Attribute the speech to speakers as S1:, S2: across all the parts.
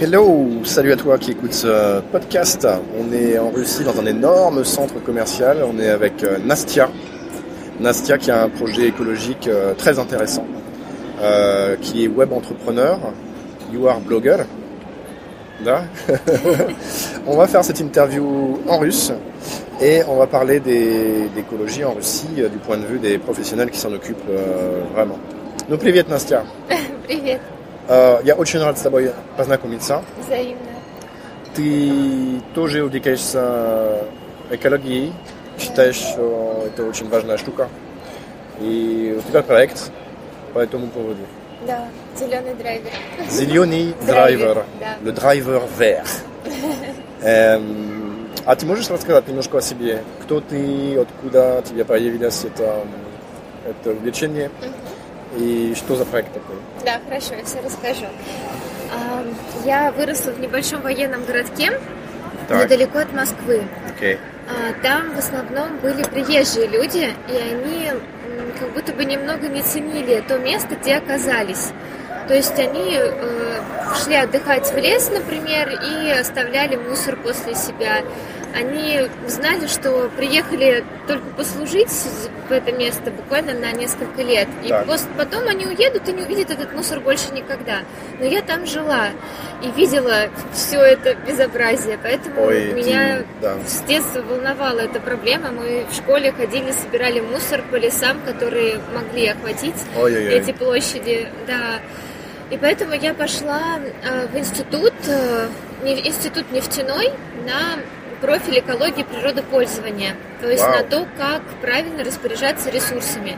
S1: Hello, salut à toi qui écoute ce podcast. On est en Russie dans un énorme centre commercial. On est avec euh, Nastia. Nastia qui a un projet écologique euh, très intéressant, euh, qui est web entrepreneur, you are blogger. Là. on va faire cette interview en russe et on va parler des- d'écologie en Russie euh, du point de vue des professionnels qui s'en occupent euh, vraiment. Ну, привет, Настя.
S2: Привет,
S1: Э, Я очень рад с тобой познакомиться.
S2: взаимно.
S1: Ты тоже увлекаешься экологией, считаешь, что это очень важная штука. И у тебя проект по этому поводу.
S2: Да, зеленый драйвер.
S1: Зеленый
S2: Драйвер, да.
S1: le driver vert. Эм, а ты можешь рассказать немножко о себе? Кто ты, откуда тебе появилось это, это увлечение и что за проект такой?
S2: Да, хорошо, я все расскажу. А, Я выросла в небольшом военном городке,
S1: Так.
S2: недалеко от Москвы.
S1: Окей.
S2: А, Там в основном были приезжие люди, и они как будто бы немного не ценили то место, где оказались. То есть они э, шли отдыхать в лес, например, и оставляли мусор после себя. Они знали, что приехали только послужить в это место буквально на несколько лет. И
S1: Так.
S2: потом они уедут и не увидят этот мусор больше никогда. Но я там жила и видела все это безобразие, поэтому
S1: Ой,
S2: меня
S1: ты- да.
S2: с детства волновала эта проблема. Мы в школе ходили, собирали мусор по лесам, которые могли охватить
S1: Ой-ой-ой.
S2: эти площади. Да. И поэтому я пошла э, в институт, э, институт нефтяной на профиль экологии природопользования. То есть
S1: Вау.
S2: на то, как правильно распоряжаться ресурсами.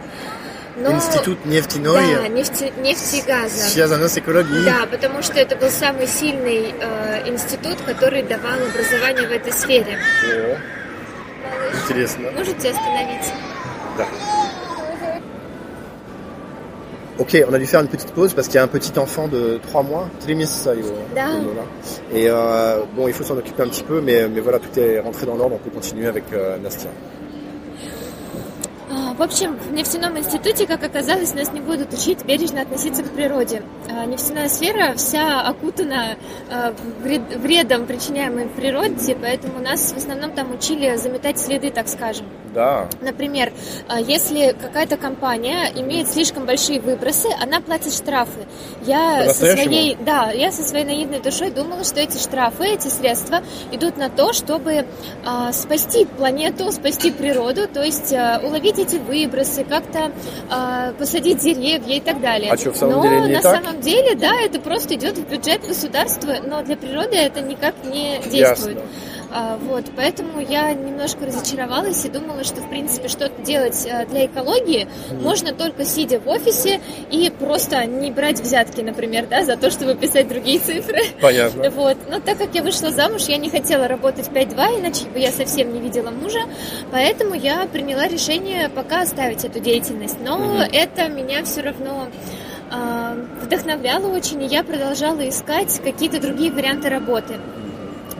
S2: Но-
S1: Институт нефтяной
S2: Да, нефти, нефти и газа.
S1: связан с экологией.
S2: Да, потому что это был самый сильный э, институт, который давал образование в этой сфере.
S1: О, интересно.
S2: Можете остановиться?
S1: Да. Ok, on a dû faire une petite pause parce qu'il y a un petit enfant de 3 mois, hein. ah. Et euh, bon, il faut s'en occuper un petit peu, mais, voilà, tout est rentré dans l'ordre, on peut continuer avec euh, Nastia.
S2: В общем, в нефтяном институте, как оказалось, нас не будут учить бережно относиться к природе. А, Нефтяная сфера вся окутана а, вред- вредом, причиняемым природе, поэтому нас в основном там учили заметать следы, так скажем.
S1: Да,
S2: Например, а, если какая-то компания имеет слишком большие выбросы, она платит штрафы. Я со своей, да, я со своей наивной душой думала, что эти штрафы, эти средства идут на то, чтобы спасти планету, спасти природу, то есть уловить эти выбросы, как-то а, посадить деревья и так далее.
S1: А что, в самом
S2: но
S1: деле не
S2: на
S1: так?
S2: самом деле, да, это просто идет в бюджет государства, но для природы это никак не действует.
S1: ясно.
S2: А, Вот, поэтому я немножко разочаровалась и думала, что, в принципе, что-то делать а, для экологии можно только сидя в офисе и просто не брать взятки, например, да, за то, чтобы писать другие цифры.
S1: Понятно.
S2: Вот. Но так как я вышла замуж, я не хотела работать 5-2, иначе бы я совсем не видела мужа, поэтому я приняла решение пока оставить эту деятельность. Но это меня все равно а, вдохновляло очень, и я продолжала искать какие-то другие варианты работы.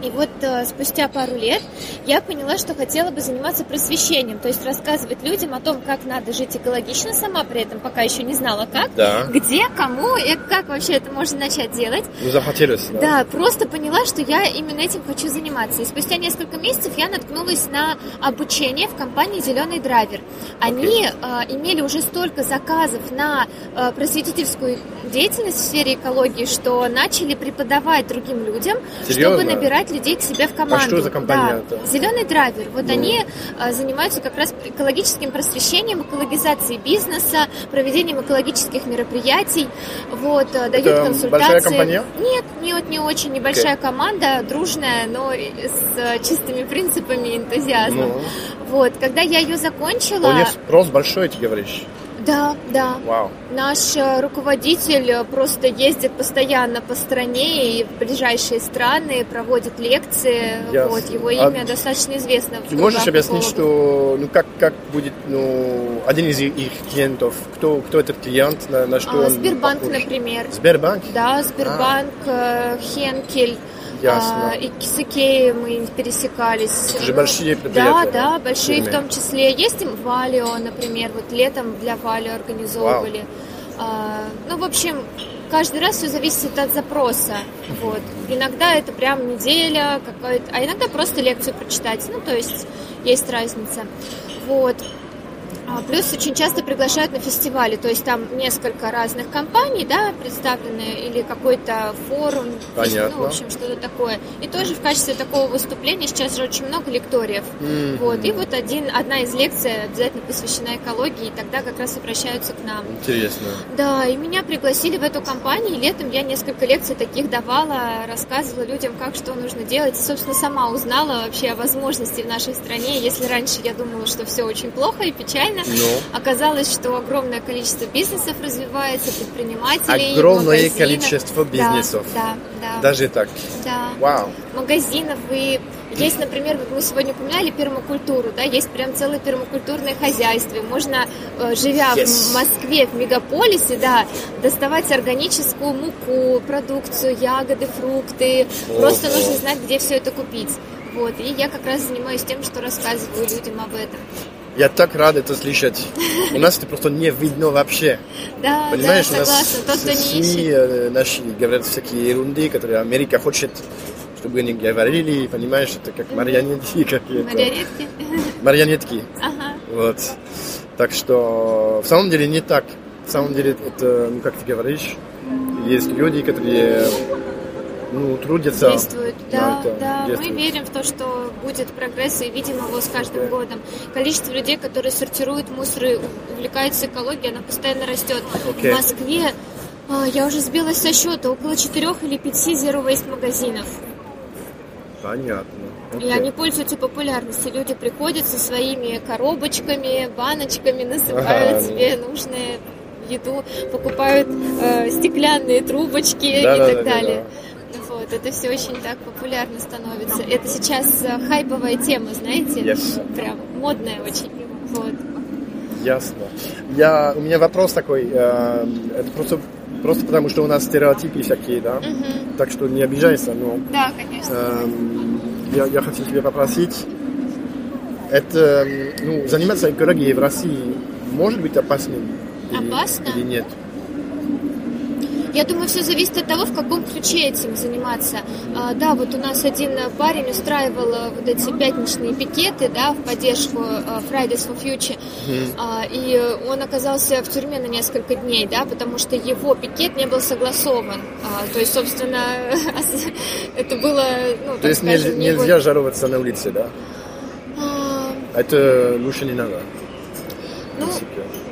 S2: И вот э, спустя пару лет я поняла, что хотела бы заниматься просвещением, то есть рассказывать людям о том, как надо жить экологично, сама при этом пока еще не знала как,
S1: Да.
S2: где, кому и как вообще это можно начать делать.
S1: Ну, захотелось, да?
S2: Да, просто поняла, что я именно этим хочу заниматься. И спустя несколько месяцев я наткнулась на обучение в компании Зеленый драйвер. Они а, имели уже столько заказов на а, просветительскую деятельность в сфере экологии, что начали преподавать другим людям,
S1: Серьезно?
S2: чтобы набирать людей к себе в команду.
S1: А что за компания-то?
S2: Да. Зеленый драйвер. Вот
S1: Ну.
S2: они а, занимаются как раз экологическим просвещением, экологизацией бизнеса, проведением экологических мероприятий. Вот, а, дают
S1: Это
S2: консультации.
S1: большая компания?
S2: Нет, нет, не очень. Небольшая команда, дружная, но с э, чистыми принципами и энтузиазмом.
S1: Ну,
S2: Вот, когда я ее закончила...
S1: у них спрос большой, ты говоришь.
S2: Да, да.
S1: Вау.
S2: Наш э, руководитель э, просто ездит постоянно по стране и в ближайшие страны, проводит лекции.
S1: Ясно.
S2: Вот, его
S1: А
S2: имя достаточно известно. в
S1: Ты можешь объяснить, что, ну, как, как будет, ну, один из их клиентов, кто, кто этот клиент, на, на что
S2: А,
S1: он
S2: Сбербанк,
S1: похож?
S2: например.
S1: Сбербанк?
S2: Да, Сбербанк, э, Хенкель.
S1: Ясно.
S2: а, и с Икеей мы пересекались.
S1: Это же большие
S2: Да,
S1: предприятия.
S2: да, большие в том числе. Есть им Валио, например, вот летом для Валио организовывали. А, ну, в общем, каждый раз все зависит от запроса. Вот. Иногда это прям неделя, какая-то, а иногда просто лекцию прочитать. Ну, то есть есть разница. Вот. А, плюс очень часто приглашают на фестивали, то есть там несколько разных компаний, да, представлены, или какой-то форум,
S1: Понятно.
S2: ну, в общем, что-то такое. И тоже в качестве такого выступления сейчас же очень много лекториев.
S1: Мгм.
S2: Вот, и вот один, одна из лекций обязательно посвящена экологии, и тогда как раз обращаются к нам.
S1: Интересно.
S2: Да, и меня пригласили в эту компанию. и Летом я несколько лекций таких давала, рассказывала людям, как что нужно делать. И, собственно, сама узнала вообще о возможности в нашей стране. Если раньше я думала, что все очень плохо и печально,
S1: Ну,
S2: оказалось, что огромное количество бизнесов развивается, предпринимателей,
S1: огромное
S2: магазинов.
S1: количество
S2: Да,
S1: бизнесов.
S2: Да, да,
S1: Даже так.
S2: да.
S1: Вау.
S2: Магазинов и есть, например, вот мы сегодня упоминали пермакультуру, да, есть прям целое пермакультурное хозяйство. Можно, э, живя
S1: Yes.
S2: в Москве, в мегаполисе, да, доставать органическую муку, продукцию, ягоды, фрукты. Просто нужно знать, где все это купить. Вот, и я как раз занимаюсь тем, что рассказываю людям об этом.
S1: Я так рад это слышать. У нас это просто не видно вообще.
S2: Да,
S1: Понимаешь,
S2: да,
S1: у нас
S2: согласна. Тот,
S1: СМИ э, наши говорят всякие ерунды, которые Америка хочет, чтобы они говорили, понимаешь, это как марионетки какие-то.
S2: Марионетки.
S1: Марионетки.
S2: Ага.
S1: Вот. Так что в самом деле не так. В самом деле это, ну как ты говоришь, есть люди, которые ну, трудятся.
S2: Действуют, да, да. Мы
S1: действуют.
S2: верим в то, что будет прогресс, и видим его с каждым
S1: Окей.
S2: годом. Количество людей, которые сортируют мусор и увлекаются экологией, оно постоянно растет.
S1: Окей.
S2: В Москве а, я уже сбилась со счета, около четырех или пяти zero waste магазинов.
S1: Понятно.
S2: И
S1: Окей.
S2: они пользуются популярностью. Люди приходят со своими коробочками, баночками, насыпают
S1: Ага.
S2: себе нужные еду, покупают э, стеклянные трубочки
S1: Да,
S2: и
S1: да,
S2: так
S1: да, да,
S2: далее. Вот, это все очень так популярно становится. Это сейчас э, хайповая тема, знаете?
S1: Yes.
S2: Прям модная очень. Вот.
S1: Ясно. Я, у меня вопрос такой. э, это просто, просто потому, что у нас стереотипы всякие, да?
S2: Мгм.
S1: Так что не обижайся, но
S2: Да, конечно.
S1: эм, я, я хотел тебя попросить. Это, ну, заниматься экологией в России может быть опасным? Или-
S2: Опасно?
S1: Или нет?
S2: Я думаю, все зависит от того, в каком ключе этим заниматься. А, да, вот у нас один э, парень устраивал э, вот эти пятничные пикеты, да, в поддержку э, Fridays for Future. А, и он оказался в тюрьме на несколько дней, да, потому что его пикет не был согласован. А, то есть, собственно, это было, ну,
S1: То есть нельзя,
S2: скажем, не
S1: нельзя жаловаться на улице, да? Это лучше не надо.
S2: Ну.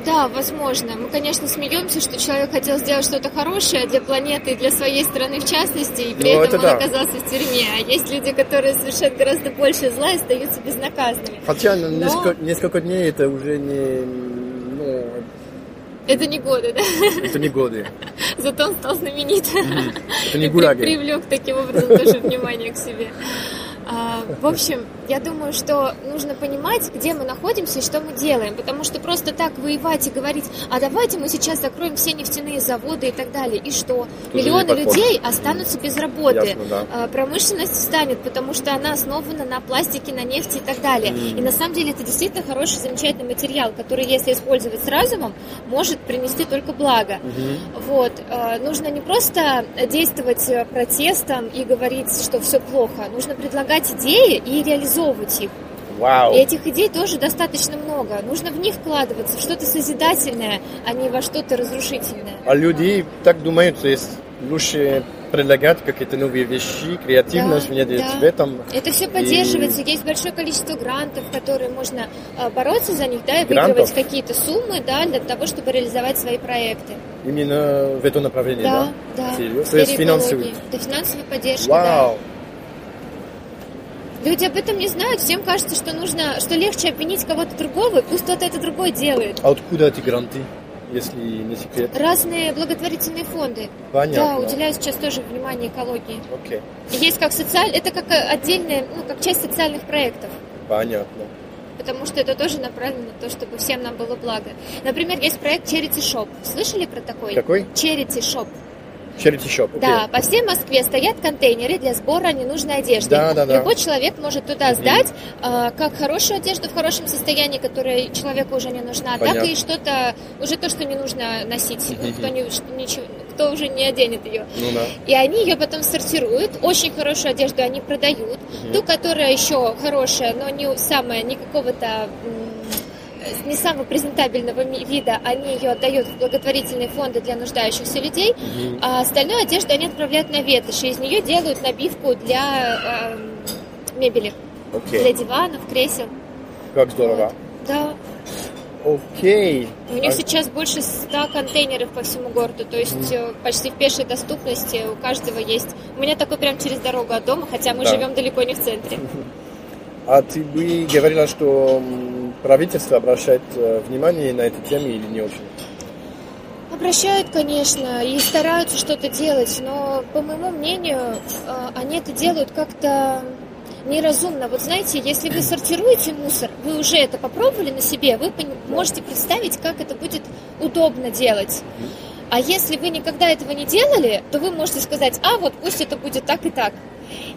S2: Да, возможно. Мы, конечно, смеемся, что человек хотел сделать что-то хорошее для планеты и для своей страны в частности, и при
S1: Ну,
S2: этом
S1: это
S2: он
S1: да.
S2: оказался в тюрьме. А есть люди, которые совершают гораздо больше зла и остаются безнаказанными.
S1: Хотя
S2: Но-
S1: несколько, несколько дней это уже не, ну,
S2: Это не годы, да?
S1: это не годы.
S2: Зато он стал знаменит.
S1: Это не
S2: И
S1: гуляги.
S2: привлек таким образом тоже внимание к себе. А, в общем, я думаю, что нужно понимать, где мы находимся и что мы делаем, потому что просто так воевать и говорить, а давайте мы сейчас закроем все нефтяные заводы и так далее, и что?
S1: Тоже
S2: Миллионы людей останутся без работы.
S1: Ясно, да.
S2: А, Промышленность станет, потому что она основана на пластике, на нефти и так далее. И на самом деле это действительно хороший, замечательный материал, который, если использовать с разумом, может принести только благо.
S1: Мгм.
S2: Вот, э, нужно не просто действовать протестом и говорить, что все плохо, нужно предлагать идеи и реализовывать их.
S1: Вау.
S2: И этих идей тоже достаточно много. Нужно в них вкладываться, в что-то созидательное, а не во что-то разрушительное.
S1: А люди так думают, что есть лучше предлагать какие-то новые вещи, креативность
S2: Да,
S1: внедрить
S2: да.
S1: в этом.
S2: Это все поддерживается, есть большое количество грантов, которые можно э, бороться за них, да, и
S1: Грантов?
S2: выигрывать какие-то суммы, да, для того, чтобы реализовать свои проекты.
S1: Именно в это направление, да?
S2: Да, да.
S1: Серьезно? То есть
S2: экологии. Да, финансовая поддержка, да. Люди об этом не знают, всем кажется, что нужно, что легче обвинить кого-то другого, и пусть кто-то это другой делает.
S1: А откуда эти гранты, если не секрет?
S2: Разные благотворительные фонды,
S1: Понятно.
S2: да, уделяют сейчас тоже внимание экологии.
S1: Окей,
S2: Есть как социаль, это как э, отдельная, ну, как часть социальных проектов.
S1: понятно.
S2: Потому что это тоже направлено на то, чтобы всем нам было благо. Например, есть проект Charity Shop. Слышали про такой?
S1: Какой?
S2: Charity Shop.
S1: Charity shop. окей.
S2: Да, по всей Москве стоят контейнеры для сбора ненужной одежды.
S1: Да, да, да.
S2: Любой человек может туда сдать а, как хорошую одежду в хорошем состоянии, которая человеку уже не нужна, так
S1: Понятно.
S2: и что-то, уже то, что не нужно носить,
S1: Мгм.
S2: кто не- ничего- никто уже не оденет ее.
S1: Ну да.
S2: И они ее потом сортируют. Очень хорошую одежду они продают. Ту, которая еще хорошая, но не самая, не какого-то м, не самого презентабельного вида, они ее отдают в благотворительные фонды для нуждающихся людей, а остальную одежду они отправляют на ветошь, и из нее делают набивку для эм, мебели, для
S1: Окей.
S2: диванов, кресел.
S1: Как здорово.
S2: Да,
S1: Окей.
S2: у них
S1: А-
S2: сейчас больше 100 контейнеров по всему городу, то есть э, почти в пешей доступности у каждого есть. У меня такой прям через дорогу от дома, хотя мы
S1: Да.
S2: живем далеко не в центре.
S1: А ты бы говорила, что правительство обращает э, внимание на эту тему или не очень?
S2: Обращают, конечно, и стараются что-то делать, но, по моему мнению, э, они это делают как-то неразумно. Вот знаете, если вы сортируете мусор, вы уже это попробовали на себе, вы можете представить, как это будет удобно делать. А если вы никогда этого не делали, то вы можете сказать, а вот пусть это будет так и так.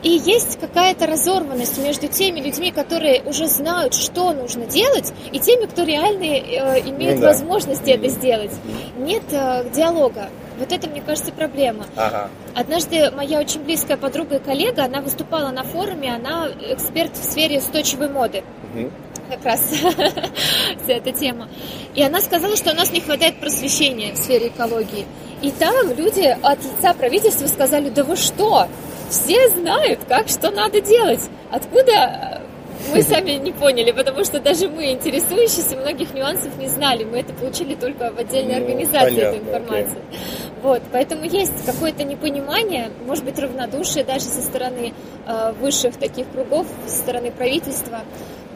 S2: И есть какая-то разорванность между теми людьми, которые уже знают, что нужно делать, и теми, кто реально э, имеет
S1: Ну да.
S2: возможности это сделать. Нет э, диалога. Вот это, мне кажется, проблема.
S1: Ага.
S2: Однажды моя очень близкая подруга и коллега, она выступала на форуме, она эксперт в сфере устойчивой моды
S1: Мгм.
S2: как раз вся эта тема. И она сказала, что у нас не хватает просвещения в сфере экологии. И там люди от лица правительства сказали, да вы что, все знают, как что надо делать. Откуда мы сами не поняли, потому что даже мы, интересующиеся, многих нюансов не знали. Мы это получили только в отдельной
S1: Ну,
S2: организации, эту
S1: понятно,
S2: информацию. Вот, поэтому есть какое-то непонимание, может быть, равнодушие даже со стороны э, высших таких кругов, со стороны правительства.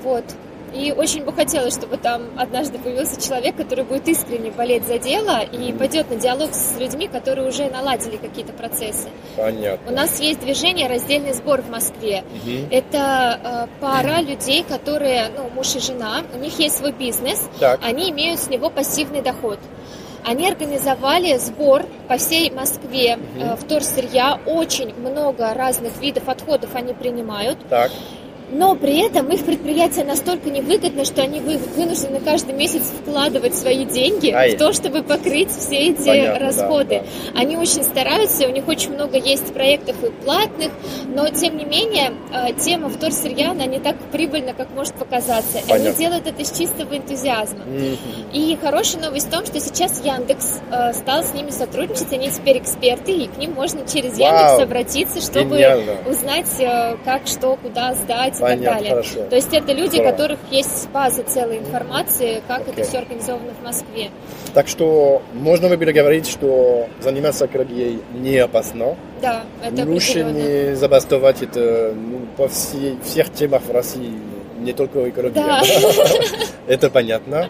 S2: Вот. И очень бы хотелось, чтобы там однажды появился человек, который будет искренне болеть за дело и пойдет на диалог с людьми, которые уже наладили какие-то процессы. У
S1: Понятно.
S2: нас есть движение «Раздельный сбор» в Москве.
S1: Мгм.
S2: Это э, пара людей, которые, ну, муж и жена, у них есть свой бизнес,
S1: Так.
S2: они имеют с него пассивный доход. Они организовали сбор по всей Москве э, вторсырья. Очень много разных видов отходов они принимают.
S1: Так.
S2: Но при этом их предприятие настолько невыгодно, что они вы- вынуждены каждый месяц вкладывать свои деньги
S1: Ай.
S2: в то, чтобы покрыть все эти
S1: Понятно, да,
S2: расходы.
S1: да.
S2: Они очень стараются, у них очень много есть проектов и платных, но тем не менее э, тема вторсырья, она не так прибыльна, как может показаться. И Они
S1: Понятно.
S2: делают это из чистого энтузиазма.
S1: Мгм.
S2: И хорошая новость в том, что сейчас Яндекс э, стал с ними сотрудничать, они теперь эксперты, и к ним можно через
S1: Вау.
S2: Яндекс обратиться, чтобы
S1: Гениально.
S2: узнать, э, как, что, куда сдать и так далее.
S1: хорошо.
S2: То есть это люди, у которых есть база целой информации, как
S1: Окей.
S2: это все организовано в Москве.
S1: Так что можно было говорить, что заниматься экологией не опасно?
S2: Да, это
S1: Лучше не забастовать это ну, по всей, всех темах в России, не только экология.
S2: Да.
S1: Это понятно.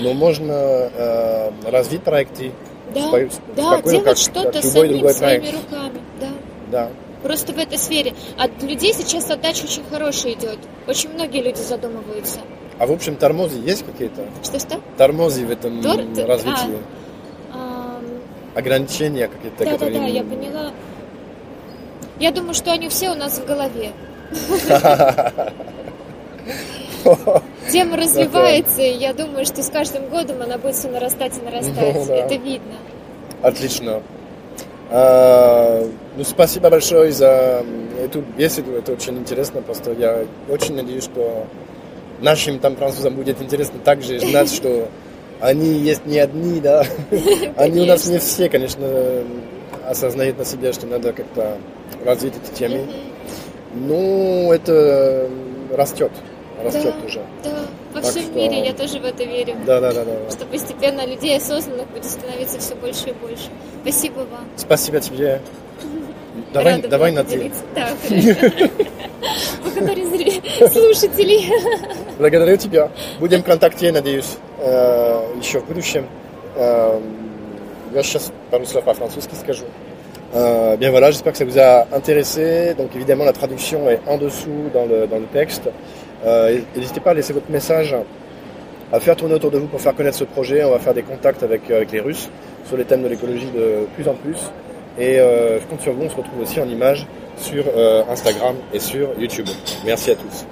S1: Но можно э, развить проекты.
S2: Да,
S1: спо-
S2: да, делать что-то самим своими руками. Да.
S1: Да.
S2: Просто в этой сфере. От людей сейчас отдача очень хорошая идет. Очень многие люди задумываются.
S1: А в общем, тормозы есть какие-то?
S2: Что-что?
S1: Тормозы в этом
S2: Тор-
S1: развитии?
S2: Ам,
S1: Ограничения какие-то,
S2: Да, да,
S1: которые...
S2: да, я поняла. Я думаю, что они все у нас в голове. Тема развивается, и я думаю, что с каждым годом она будет все нарастать и нарастать.
S1: Ну.
S2: Это видно.
S1: Отлично. А, ну, спасибо большое за эту беседу. Это очень интересно. Просто я очень надеюсь, что нашим там французам будет интересно также знать, что они есть не одни, да. Они у нас не все, конечно, осознают на себе, что надо как-то развить эти темы. Ну, это растет. Растет уже.
S2: Да, во
S1: Так
S2: всем
S1: что-
S2: мире я тоже в это верю.
S1: Да, да, да, да.
S2: Что постепенно людей осознанных будет становиться все больше и больше. Спасибо вам.
S1: Спасибо тебе. Давай,
S2: Рада
S1: давай на ты.
S2: Да, хорошо. Благодарю слушателей.
S1: Благодарю тебя. Будем в контакте, надеюсь, э, еще в будущем. Э, Я сейчас пару слов по-французски скажу. Euh, bien voilà, j'espère que ça vous a intéressé. Donc évidemment, la traduction est en dessous dans le, dans le texte. Euh, N'hésitez pas à laisser votre message, à faire tourner autour de vous pour faire connaître ce projet. On va faire des contacts avec, euh, les Russes sur les thèmes de l'écologie de plus en plus. Et euh, je compte sur vous, on se retrouve aussi en images sur Instagram et sur YouTube. Merci à tous.